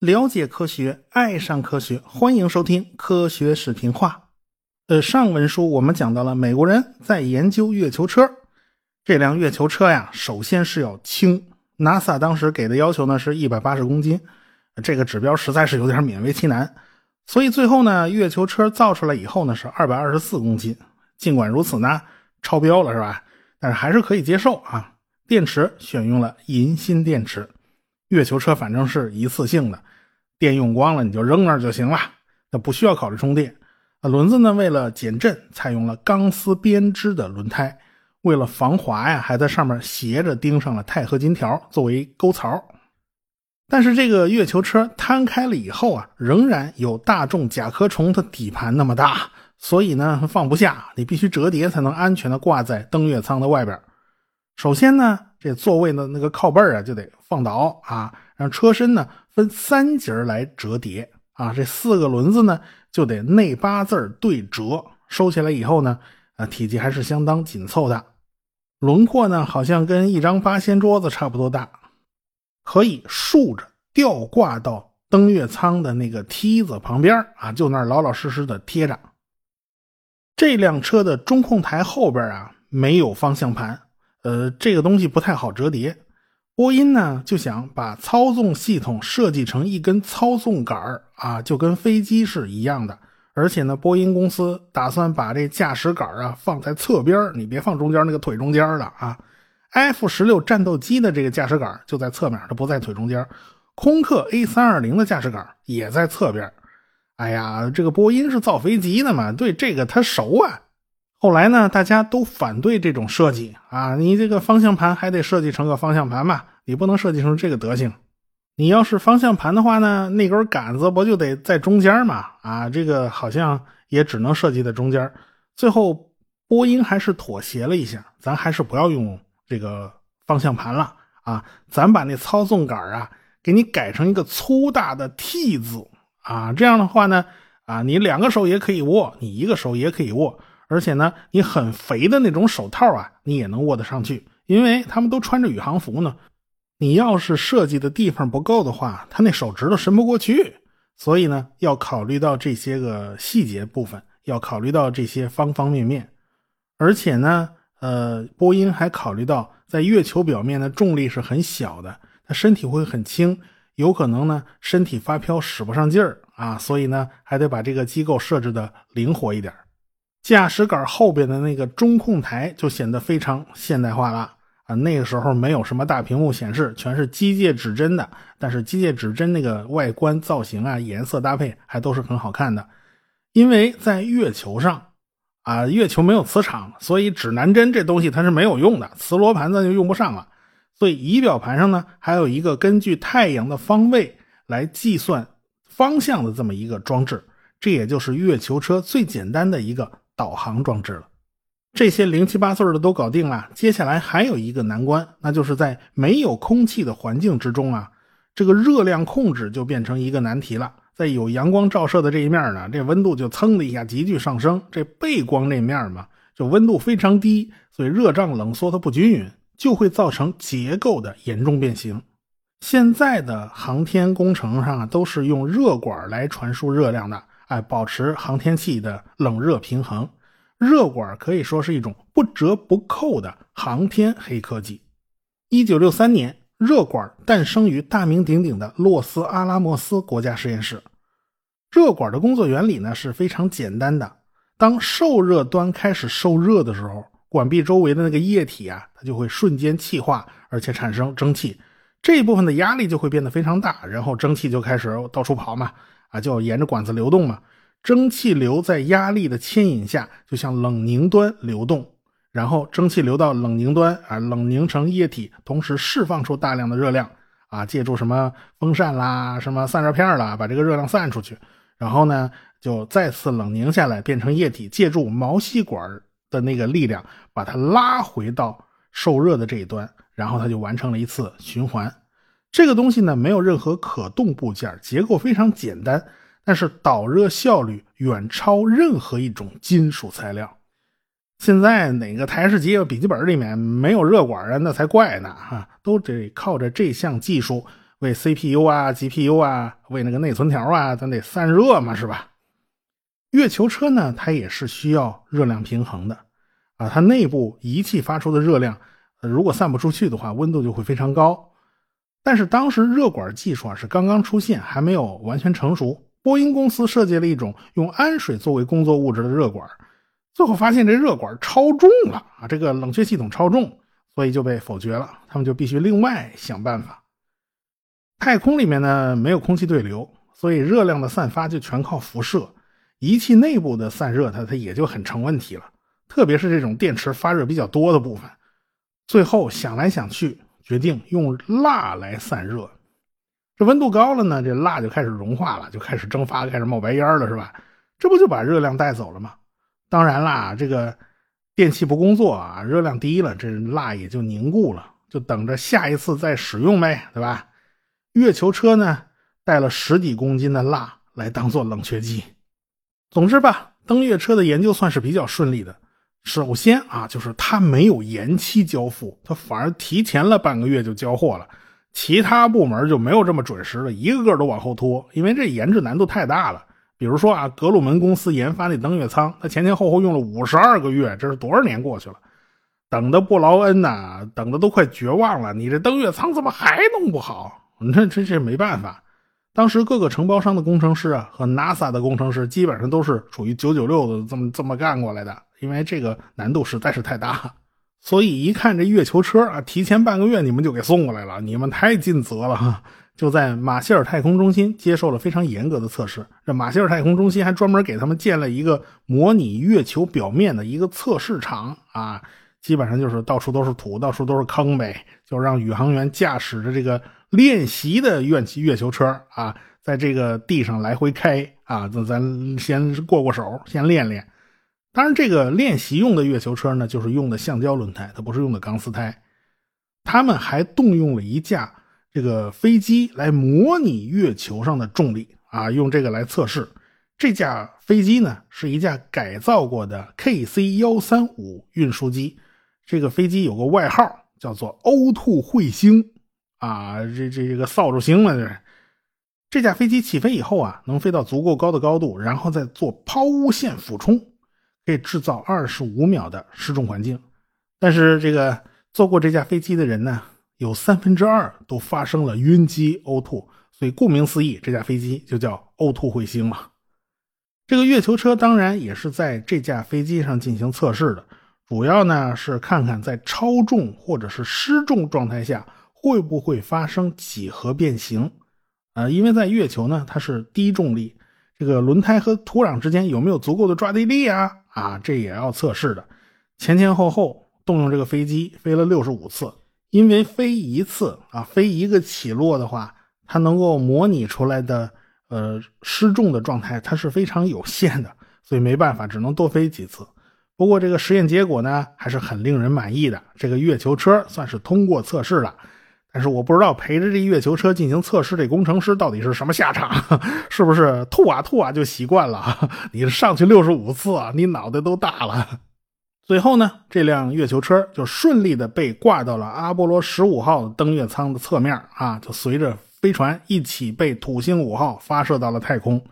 了解科学，爱上科学，欢迎收听科学视频化。呃，上文书我们讲到了美国人在研究月球车，这辆月球车呀，首先是要轻。NASA 当时给的要求呢是一百八十公斤，这个指标实在是有点勉为其难，所以最后呢，月球车造出来以后呢是二百二十四公斤。尽管如此呢，超标了是吧？但是还是可以接受啊。电池选用了银锌电池。月球车反正是一次性的，电用光了你就扔那儿就行了，那不需要考虑充电。啊，轮子呢，为了减震，采用了钢丝编织的轮胎，为了防滑呀，还在上面斜着钉上了钛合金条作为沟槽。但是这个月球车摊开了以后啊，仍然有大众甲壳虫的底盘那么大，所以呢放不下，你必须折叠才能安全的挂在登月舱的外边。首先呢。这座位的那个靠背啊，就得放倒啊，让车身呢分三节来折叠啊。这四个轮子呢，就得内八字对折，收起来以后呢，啊，体积还是相当紧凑的，轮廓呢，好像跟一张八仙桌子差不多大，可以竖着吊挂到登月舱的那个梯子旁边啊，就那儿老老实实的贴着。这辆车的中控台后边啊，没有方向盘。呃，这个东西不太好折叠。波音呢就想把操纵系统设计成一根操纵杆啊，就跟飞机是一样的。而且呢，波音公司打算把这驾驶杆啊放在侧边你别放中间那个腿中间了啊。F 十六战斗机的这个驾驶杆就在侧面，它不在腿中间。空客 A 三二零的驾驶杆也在侧边。哎呀，这个波音是造飞机的嘛，对这个他熟啊。后来呢，大家都反对这种设计啊！你这个方向盘还得设计成个方向盘嘛，你不能设计成这个德行。你要是方向盘的话呢，那根杆子不就得在中间嘛？啊，这个好像也只能设计在中间。最后，波音还是妥协了一下，咱还是不要用这个方向盘了啊！咱把那操纵杆啊，给你改成一个粗大的 T 字啊！这样的话呢，啊，你两个手也可以握，你一个手也可以握。而且呢，你很肥的那种手套啊，你也能握得上去，因为他们都穿着宇航服呢。你要是设计的地方不够的话，他那手指头伸不过去。所以呢，要考虑到这些个细节部分，要考虑到这些方方面面。而且呢，呃，波音还考虑到在月球表面的重力是很小的，它身体会很轻，有可能呢身体发飘使不上劲儿啊。所以呢，还得把这个机构设置的灵活一点。驾驶杆后边的那个中控台就显得非常现代化了啊！那个时候没有什么大屏幕显示，全是机械指针的。但是机械指针那个外观造型啊、颜色搭配还都是很好看的。因为在月球上啊，月球没有磁场，所以指南针这东西它是没有用的，磁罗盘子就用不上了。所以仪表盘上呢，还有一个根据太阳的方位来计算方向的这么一个装置，这也就是月球车最简单的一个。导航装置了，这些零七八碎的都搞定了。接下来还有一个难关，那就是在没有空气的环境之中啊，这个热量控制就变成一个难题了。在有阳光照射的这一面呢，这温度就噌的一下急剧上升；这背光那面嘛，就温度非常低，所以热胀冷缩它不均匀，就会造成结构的严重变形。现在的航天工程上啊，都是用热管来传输热量的。哎，保持航天器的冷热平衡，热管可以说是一种不折不扣的航天黑科技。一九六三年，热管诞生于大名鼎鼎的洛斯阿拉莫斯国家实验室。热管的工作原理呢是非常简单的，当受热端开始受热的时候，管壁周围的那个液体啊，它就会瞬间气化，而且产生蒸汽，这一部分的压力就会变得非常大，然后蒸汽就开始到处跑嘛。啊，就沿着管子流动嘛。蒸汽流在压力的牵引下，就向冷凝端流动，然后蒸汽流到冷凝端啊，冷凝成液体，同时释放出大量的热量啊，借助什么风扇啦、什么散热片啦，把这个热量散出去，然后呢，就再次冷凝下来，变成液体，借助毛细管的那个力量，把它拉回到受热的这一端，然后它就完成了一次循环。这个东西呢，没有任何可动部件，结构非常简单，但是导热效率远超任何一种金属材料。现在哪个台式机笔记本里面没有热管啊？那才怪呢！哈，都得靠着这项技术为 CPU 啊、GPU 啊、为那个内存条啊，咱得散热嘛，是吧？月球车呢，它也是需要热量平衡的啊，它内部仪器发出的热量，如果散不出去的话，温度就会非常高。但是当时热管技术啊是刚刚出现，还没有完全成熟。波音公司设计了一种用氨水作为工作物质的热管。最后发现这热管超重了啊，这个冷却系统超重，所以就被否决了。他们就必须另外想办法。太空里面呢没有空气对流，所以热量的散发就全靠辐射。仪器内部的散热，它它也就很成问题了。特别是这种电池发热比较多的部分。最后想来想去，决定用蜡来散热。这温度高了呢，这蜡就开始融化了，就开始蒸发，开始冒白烟了，是吧？这不就把热量带走了吗？当然啦，这个电器不工作啊，热量低了，这蜡也就凝固了，就等着下一次再使用呗，对吧？月球车呢，带了十几公斤的蜡来当做冷却剂。总之吧，登月车的研究算是比较顺利的。首先啊，就是它没有延期交付，它反而提前了半个月就交货了。其他部门就没有这么准时了，一个个都往后拖，因为这研制难度太大了。比如说啊，格鲁门公司研发那登月舱，它前前后后用了五十二个月，这是多少年过去了？等的布劳恩呐，等的都快绝望了。你这登月舱怎么还弄不好？那这这没办法。当时各个承包商的工程师啊，和 NASA 的工程师基本上都是属于九九六的这么这么干过来的，因为这个难度实在是太大。所以一看这月球车啊，提前半个月你们就给送过来了，你们太尽责了哈。就在马歇尔太空中心接受了非常严格的测试。这马歇尔太空中心还专门给他们建了一个模拟月球表面的一个测试场啊，基本上就是到处都是土，到处都是坑呗，就让宇航员驾驶着这个练习的月月球车啊，在这个地上来回开啊，咱咱先过过手，先练练。当然，这个练习用的月球车呢，就是用的橡胶轮胎，它不是用的钢丝胎。他们还动用了一架。这个飞机来模拟月球上的重力啊，用这个来测试。这架飞机呢是一架改造过的 KC 幺三五运输机。这个飞机有个外号叫做呕吐彗星”啊，这这这个扫帚星了，这是。这架飞机起飞以后啊，能飞到足够高的高度，然后再做抛物线俯冲，可以制造二十五秒的失重环境。但是这个坐过这架飞机的人呢？有三分之二都发生了晕机呕吐，所以顾名思义，这架飞机就叫“呕吐彗星”嘛。这个月球车当然也是在这架飞机上进行测试的，主要呢是看看在超重或者是失重状态下会不会发生几何变形。呃，因为在月球呢，它是低重力，这个轮胎和土壤之间有没有足够的抓地力啊？啊，这也要测试的。前前后后动用这个飞机飞了六十五次。因为飞一次啊，飞一个起落的话，它能够模拟出来的呃失重的状态，它是非常有限的，所以没办法，只能多飞几次。不过这个实验结果呢，还是很令人满意的。这个月球车算是通过测试了，但是我不知道陪着这月球车进行测试这工程师到底是什么下场，是不是吐啊吐啊就习惯了？你上去六十五次啊，你脑袋都大了。最后呢，这辆月球车就顺利的被挂到了阿波罗十五号登月舱的侧面啊，就随着飞船一起被土星五号发射到了太空。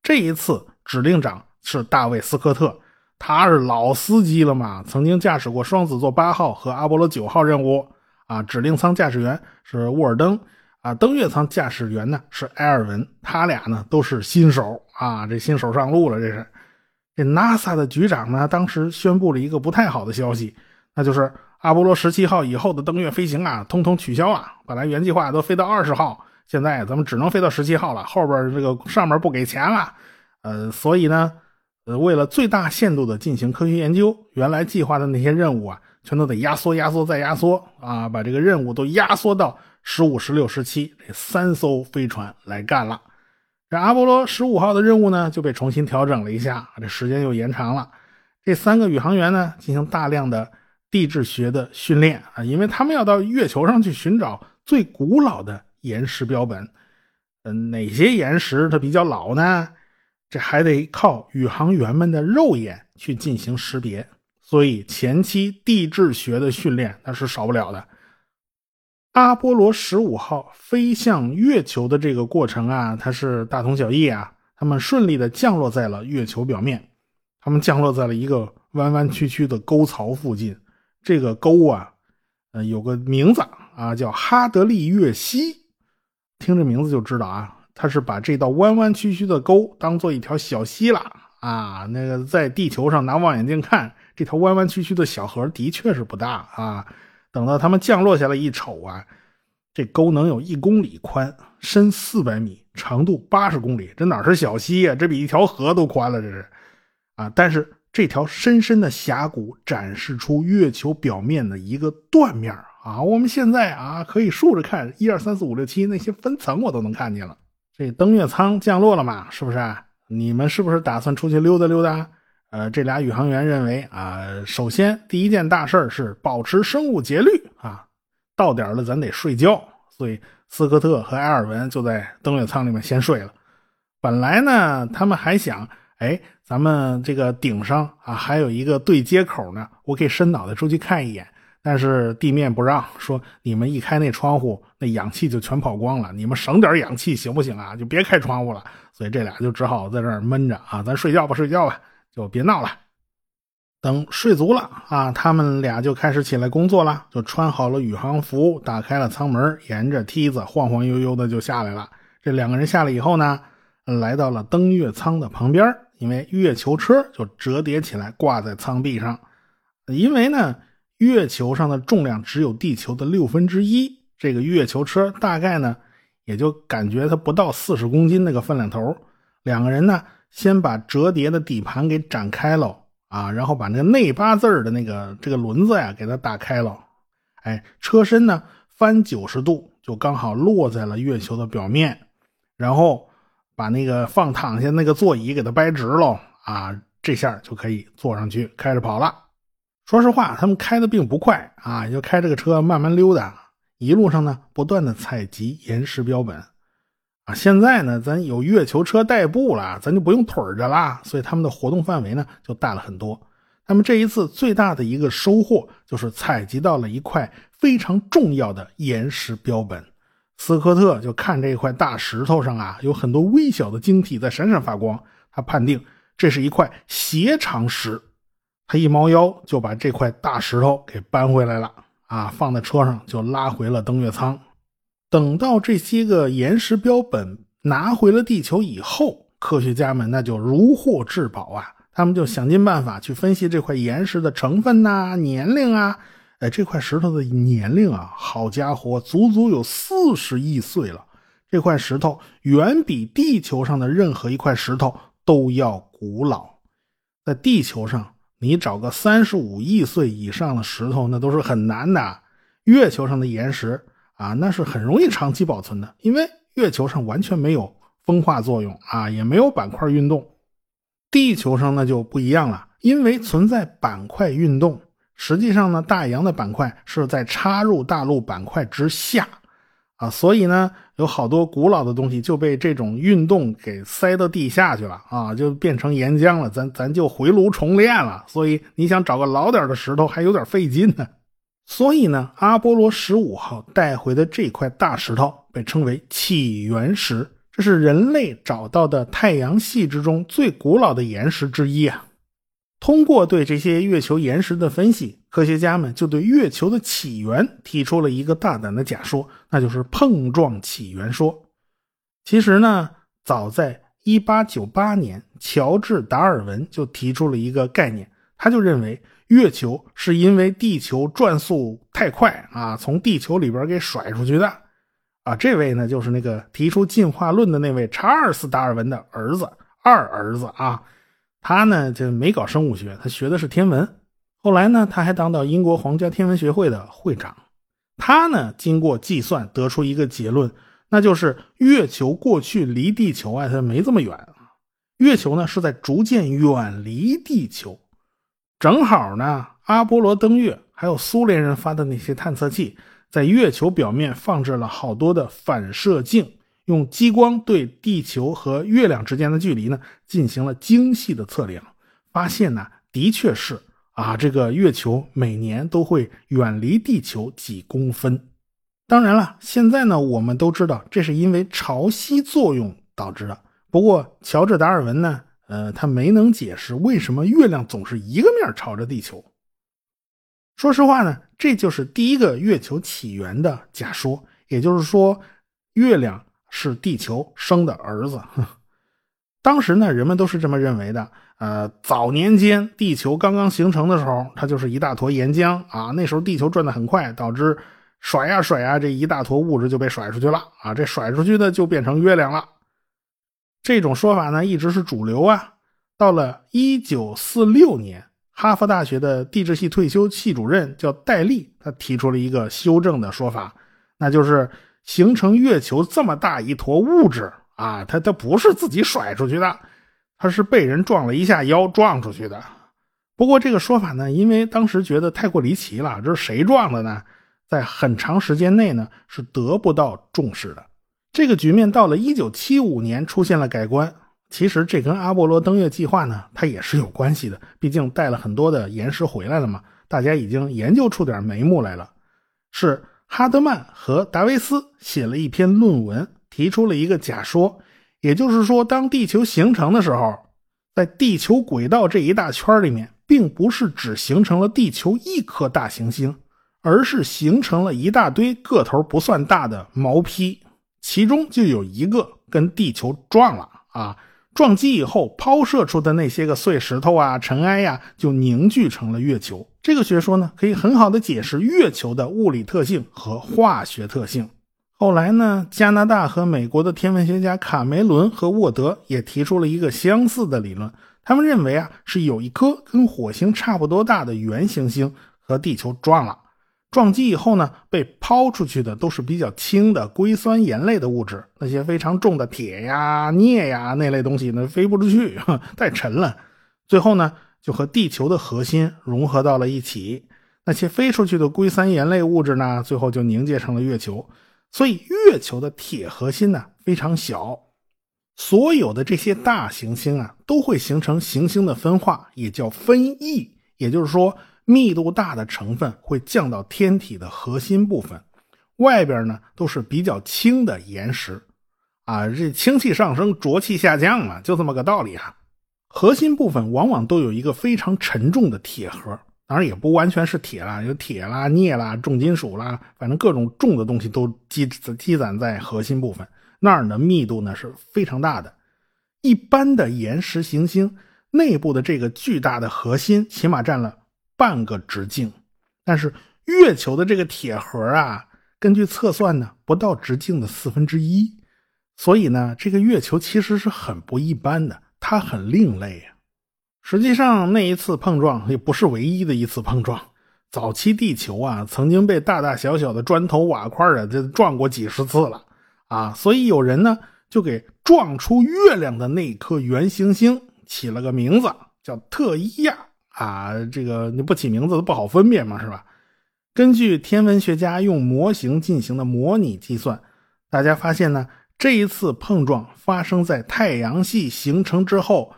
这一次指令长是大卫斯科特，他是老司机了嘛，曾经驾驶过双子座八号和阿波罗九号任务啊。指令舱驾驶员是沃尔登啊，登月舱驾驶员呢是埃尔文，他俩呢都是新手啊，这新手上路了，这是。这 NASA 的局长呢，当时宣布了一个不太好的消息，那就是阿波罗十七号以后的登月飞行啊，通通取消了。本来原计划都飞到二十号，现在咱们只能飞到十七号了，后边这个上面不给钱了。呃，所以呢，呃，为了最大限度的进行科学研究，原来计划的那些任务啊，全都得压缩、压缩再压缩啊，把这个任务都压缩到十五、十六、十七这三艘飞船来干了。这阿波罗十五号的任务呢，就被重新调整了一下，这时间又延长了。这三个宇航员呢，进行大量的地质学的训练啊，因为他们要到月球上去寻找最古老的岩石标本。嗯，哪些岩石它比较老呢？这还得靠宇航员们的肉眼去进行识别。所以前期地质学的训练那是少不了的。阿波罗十五号飞向月球的这个过程啊，它是大同小异啊。他们顺利的降落在了月球表面，他们降落在了一个弯弯曲曲的沟槽附近。这个沟啊，呃，有个名字啊，叫哈德利月溪。听这名字就知道啊，他是把这道弯弯曲曲的沟当做一条小溪了啊。那个在地球上拿望远镜看，这条弯弯曲曲的小河的确是不大啊。等到他们降落下来一瞅啊，这沟能有一公里宽，深四百米，长度八十公里，这哪是小溪呀？这比一条河都宽了，这是啊！但是这条深深的峡谷展示出月球表面的一个断面啊！我们现在啊可以竖着看，一二三四五六七那些分层我都能看见了。这登月舱降落了嘛？是不是？你们是不是打算出去溜达溜达？呃，这俩宇航员认为啊，首先第一件大事是保持生物节律啊，到点了咱得睡觉，所以斯科特和埃尔文就在登月舱里面先睡了。本来呢，他们还想，哎，咱们这个顶上啊还有一个对接口呢，我可以伸脑袋出去看一眼。但是地面不让，说你们一开那窗户，那氧气就全跑光了，你们省点氧气行不行啊？就别开窗户了。所以这俩就只好在这儿闷着啊，咱睡觉吧，睡觉吧。就别闹了，等睡足了啊，他们俩就开始起来工作了，就穿好了宇航服，打开了舱门，沿着梯子晃晃悠悠的就下来了。这两个人下来以后呢，来到了登月舱的旁边，因为月球车就折叠起来挂在舱壁上。因为呢，月球上的重量只有地球的六分之一，这个月球车大概呢，也就感觉它不到四十公斤那个分量头。两个人呢。先把折叠的底盘给展开了啊，然后把那个内八字的那个这个轮子呀给它打开了，哎，车身呢翻九十度，就刚好落在了月球的表面，然后把那个放躺下那个座椅给它掰直喽啊，这下就可以坐上去开着跑了。说实话，他们开的并不快啊，就开这个车慢慢溜达，一路上呢不断的采集岩石标本啊。现在呢，咱有月球车代步了，咱就不用腿着了，所以他们的活动范围呢就大了很多。那么这一次最大的一个收获就是采集到了一块非常重要的岩石标本。斯科特就看这块大石头上啊有很多微小的晶体在闪闪发光，他判定这是一块斜长石。他一猫腰就把这块大石头给搬回来了，啊，放在车上就拉回了登月舱。等到这些个岩石标本拿回了地球以后，科学家们那就如获至宝啊！他们就想尽办法去分析这块岩石的成分呐、年龄啊。哎，这块石头的年龄啊，好家伙，足足有四十亿岁了！这块石头远比地球上的任何一块石头都要古老。在地球上，你找个三十五亿岁以上的石头，那都是很难的。月球上的岩石。啊，那是很容易长期保存的，因为月球上完全没有风化作用啊，也没有板块运动。地球上那就不一样了，因为存在板块运动。实际上呢，大洋的板块是在插入大陆板块之下啊，所以呢，有好多古老的东西就被这种运动给塞到地下去了啊，就变成岩浆了，咱咱就回炉重炼了。所以你想找个老点的石头还有点费劲呢。所以呢，阿波罗十五号带回的这块大石头被称为起源石，这是人类找到的太阳系之中最古老的岩石之一啊。通过对这些月球岩石的分析，科学家们就对月球的起源提出了一个大胆的假说，那就是碰撞起源说。其实呢，早在1898年，乔治·达尔文就提出了一个概念，他就认为。月球是因为地球转速太快啊，从地球里边给甩出去的，啊，这位呢就是那个提出进化论的那位查尔斯·达尔文的儿子，二儿子啊，他呢就没搞生物学，他学的是天文，后来呢他还当到英国皇家天文学会的会长，他呢经过计算得出一个结论，那就是月球过去离地球啊它没这么远，月球呢是在逐渐远离地球。正好呢，阿波罗登月，还有苏联人发的那些探测器，在月球表面放置了好多的反射镜，用激光对地球和月亮之间的距离呢进行了精细的测量，发现呢，的确是啊，这个月球每年都会远离地球几公分。当然了，现在呢，我们都知道这是因为潮汐作用导致的。不过，乔治·达尔文呢，呃，他没能解释为什么月亮总是一个面朝着地球。说实话呢，这就是第一个月球起源的假说，也就是说，月亮是地球生的儿子。当时呢，人们都是这么认为的。呃，早年间地球刚刚形成的时候，它就是一大坨岩浆啊。那时候地球转得很快，导致。甩呀甩呀，这一大坨物质就被甩出去了啊！这甩出去的就变成月亮了。这种说法呢，一直是主流啊。到了一九四六年，哈佛大学的地质系退休系主任叫戴利，他提出了一个修正的说法，那就是形成月球这么大一坨物质啊，它它不是自己甩出去的，他是被人撞了一下腰撞出去的。不过这个说法呢，因为当时觉得太过离奇了，这是谁撞的呢？在很长时间内呢，是得不到重视的。这个局面到了一九七五年出现了改观。其实这跟阿波罗登月计划呢，它也是有关系的。毕竟带了很多的岩石回来了嘛，大家已经研究出点眉目来了。是哈德曼和达维斯写了一篇论文，提出了一个假说，也就是说，当地球形成的时候，在地球轨道这一大圈里面，并不是只形成了地球一颗大行星。而是形成了一大堆个头不算大的毛坯，其中就有一个跟地球撞了啊！撞击以后抛射出的那些个碎石头啊、尘埃呀，就凝聚成了月球。这个学说呢，可以很好的解释月球的物理特性和化学特性。后来呢，加拿大和美国的天文学家卡梅伦和沃德也提出了一个相似的理论，他们认为啊，是有一颗跟火星差不多大的圆行星和地球撞了。撞击以后呢，被抛出去的都是比较轻的硅酸盐类的物质，那些非常重的铁呀、镍呀那类东西呢，飞不出去，太沉了。最后呢，就和地球的核心融合到了一起。那些飞出去的硅酸盐类物质呢，最后就凝结成了月球。所以，月球的铁核心呢非常小。所有的这些大行星啊，都会形成行星的分化，也叫分异。也就是说。密度大的成分会降到天体的核心部分，外边呢都是比较轻的岩石，啊，这氢气上升，浊气下降嘛，就这么个道理哈。核心部分往往都有一个非常沉重的铁核，当然也不完全是铁啦，有铁啦、镍啦、重金属啦，反正各种重的东西都积积攒在核心部分那儿的，密度呢是非常大的。一般的岩石行星内部的这个巨大的核心，起码占了。半个直径，但是月球的这个铁盒啊，根据测算呢，不到直径的四分之一，所以呢，这个月球其实是很不一般的，它很另类啊。实际上，那一次碰撞也不是唯一的一次碰撞。早期地球啊，曾经被大大小小的砖头瓦块啊，这撞过几十次了啊，所以有人呢，就给撞出月亮的那颗圆行星起了个名字，叫特伊亚。啊，这个你不起名字都不好分辨嘛，是吧？根据天文学家用模型进行的模拟计算，大家发现呢，这一次碰撞发生在太阳系形成之后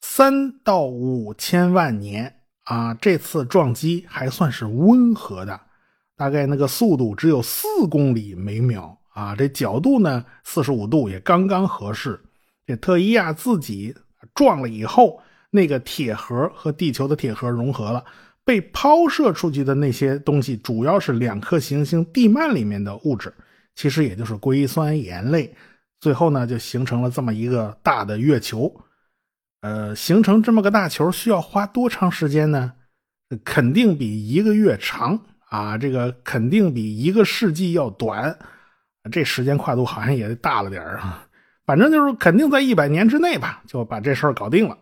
三到五千万年啊。这次撞击还算是温和的，大概那个速度只有四公里每秒啊。这角度呢，四十五度也刚刚合适。这特伊亚自己撞了以后。那个铁盒和地球的铁盒融合了，被抛射出去的那些东西主要是两颗行星地幔里面的物质，其实也就是硅酸盐类。最后呢，就形成了这么一个大的月球。呃，形成这么个大球需要花多长时间呢？肯定比一个月长啊，这个肯定比一个世纪要短。这时间跨度好像也大了点啊，反正就是肯定在一百年之内吧，就把这事儿搞定了。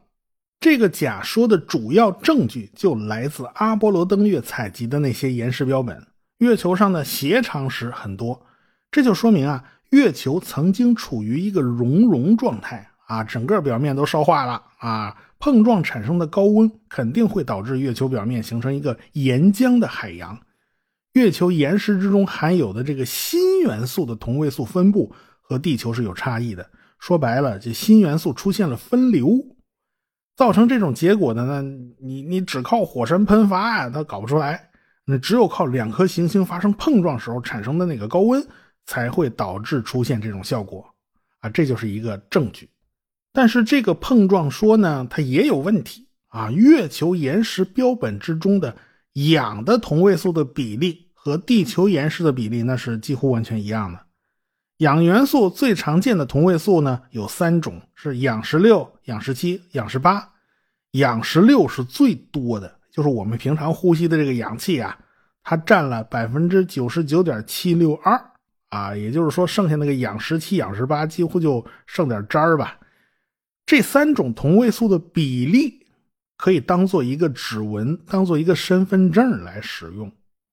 这个假说的主要证据就来自阿波罗登月采集的那些岩石标本。月球上的斜长石很多，这就说明啊，月球曾经处于一个熔融状态啊，整个表面都烧化了啊。碰撞产生的高温肯定会导致月球表面形成一个岩浆的海洋。月球岩石之中含有的这个锌元素的同位素分布和地球是有差异的。说白了，这锌元素出现了分流。造成这种结果的呢，你你只靠火山喷发呀，它搞不出来。那只有靠两颗行星发生碰撞时候产生的那个高温，才会导致出现这种效果啊，这就是一个证据。但是这个碰撞说呢，它也有问题啊。月球岩石标本之中的氧的同位素的比例和地球岩石的比例那是几乎完全一样的。氧元素最常见的同位素呢有三种，是氧十六、氧十七、氧十八。氧十六是最多的。就是我们平常呼吸的这个氧气啊，它占了百分之九十九点七六二啊，也就是说，剩下那个氧十七、氧十八几乎就剩点渣儿吧。这三种同位素的比例可以当做一个指纹，当做一个身份证来使用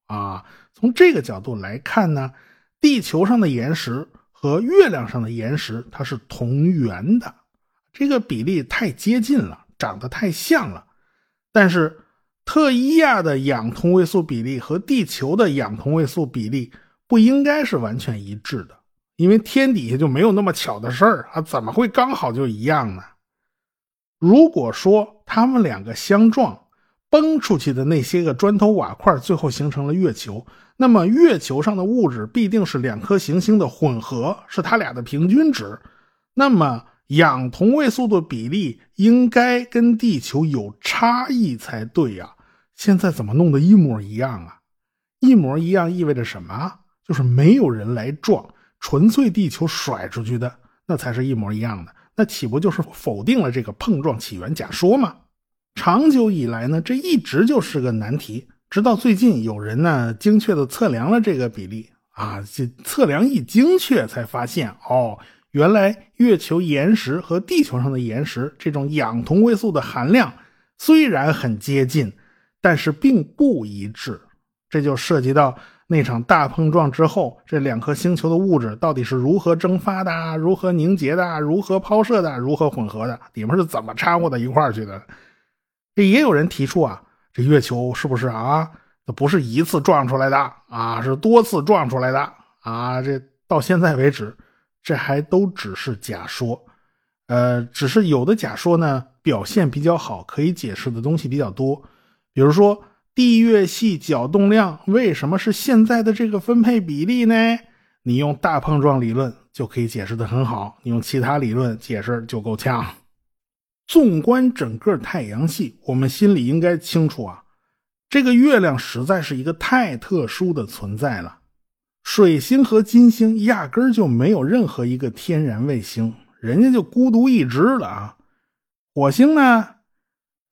啊。从这个角度来看呢，地球上的岩石和月亮上的岩石它是同源的，这个比例太接近了，长得太像了，但是。特伊亚的氧同位素比例和地球的氧同位素比例不应该是完全一致的，因为天底下就没有那么巧的事儿啊，怎么会刚好就一样呢？如果说它们两个相撞，崩出去的那些个砖头瓦块最后形成了月球，那么月球上的物质必定是两颗行星的混合，是它俩的平均值。那么。氧同位素的比例应该跟地球有差异才对呀，现在怎么弄得一模一样啊？一模一样意味着什么？就是没有人来撞，纯粹地球甩出去的，那才是一模一样的。那岂不就是否定了这个碰撞起源假说吗？长久以来呢，这一直就是个难题，直到最近有人呢精确的测量了这个比例啊，这测量一精确才发现哦。原来月球岩石和地球上的岩石这种氧同位素的含量虽然很接近，但是并不一致。这就涉及到那场大碰撞之后，这两颗星球的物质到底是如何蒸发的、如何凝结的、如何抛射的、如何混合的，里面是怎么掺和到一块儿去的？这也有人提出啊，这月球是不是啊？不是一次撞出来的啊，是多次撞出来的啊？这到现在为止。这还都只是假说，呃，只是有的假说呢表现比较好，可以解释的东西比较多。比如说地月系角动量为什么是现在的这个分配比例呢？你用大碰撞理论就可以解释的很好，你用其他理论解释就够呛。纵观整个太阳系，我们心里应该清楚啊，这个月亮实在是一个太特殊的存在了。水星和金星压根儿就没有任何一个天然卫星，人家就孤独一只了啊。火星呢，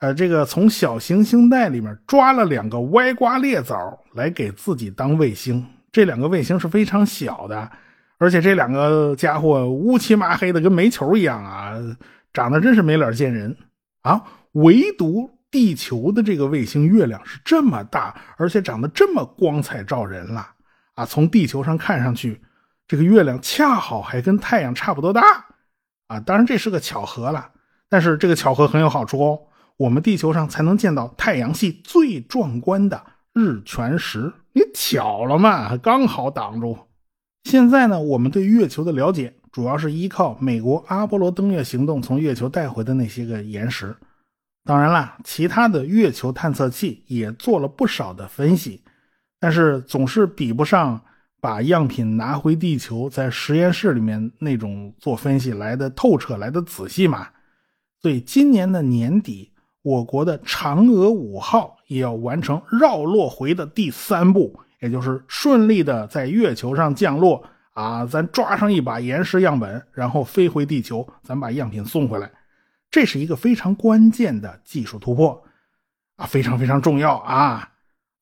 呃，这个从小行星带里面抓了两个歪瓜裂枣来给自己当卫星，这两个卫星是非常小的，而且这两个家伙乌漆麻黑的跟煤球一样啊，长得真是没脸见人啊。唯独地球的这个卫星月亮是这么大，而且长得这么光彩照人了。啊，从地球上看上去，这个月亮恰好还跟太阳差不多大，啊，当然这是个巧合了，但是这个巧合很有好处哦，我们地球上才能见到太阳系最壮观的日全食，你巧了嘛，刚好挡住。现在呢，我们对月球的了解主要是依靠美国阿波罗登月行动从月球带回的那些个岩石，当然啦，其他的月球探测器也做了不少的分析。但是总是比不上把样品拿回地球，在实验室里面那种做分析来的透彻、来的仔细嘛。所以今年的年底，我国的嫦娥五号也要完成绕落回的第三步，也就是顺利的在月球上降落啊，咱抓上一把岩石样本，然后飞回地球，咱把样品送回来。这是一个非常关键的技术突破啊，非常非常重要啊。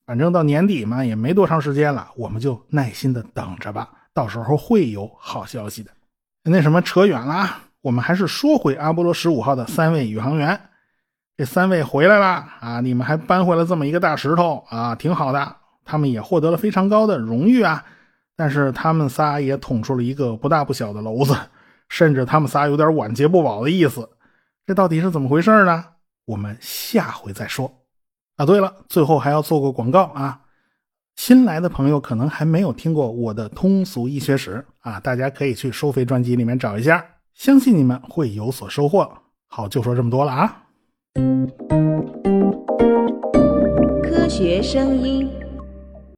反正到年底嘛，也没多长时间了，我们就耐心的等着吧，到时候会有好消息的。那什么，扯远了，我们还是说回阿波罗十五号的三位宇航员，这三位回来了啊，你们还搬回来这么一个大石头啊，挺好的，他们也获得了非常高的荣誉啊。但是他们仨也捅出了一个不大不小的篓子，甚至他们仨有点晚节不保的意思，这到底是怎么回事呢？我们下回再说。啊，对了，最后还要做个广告啊！新来的朋友可能还没有听过我的通俗医学史啊，大家可以去收费专辑里面找一下，相信你们会有所收获。好，就说这么多了啊。科学声音。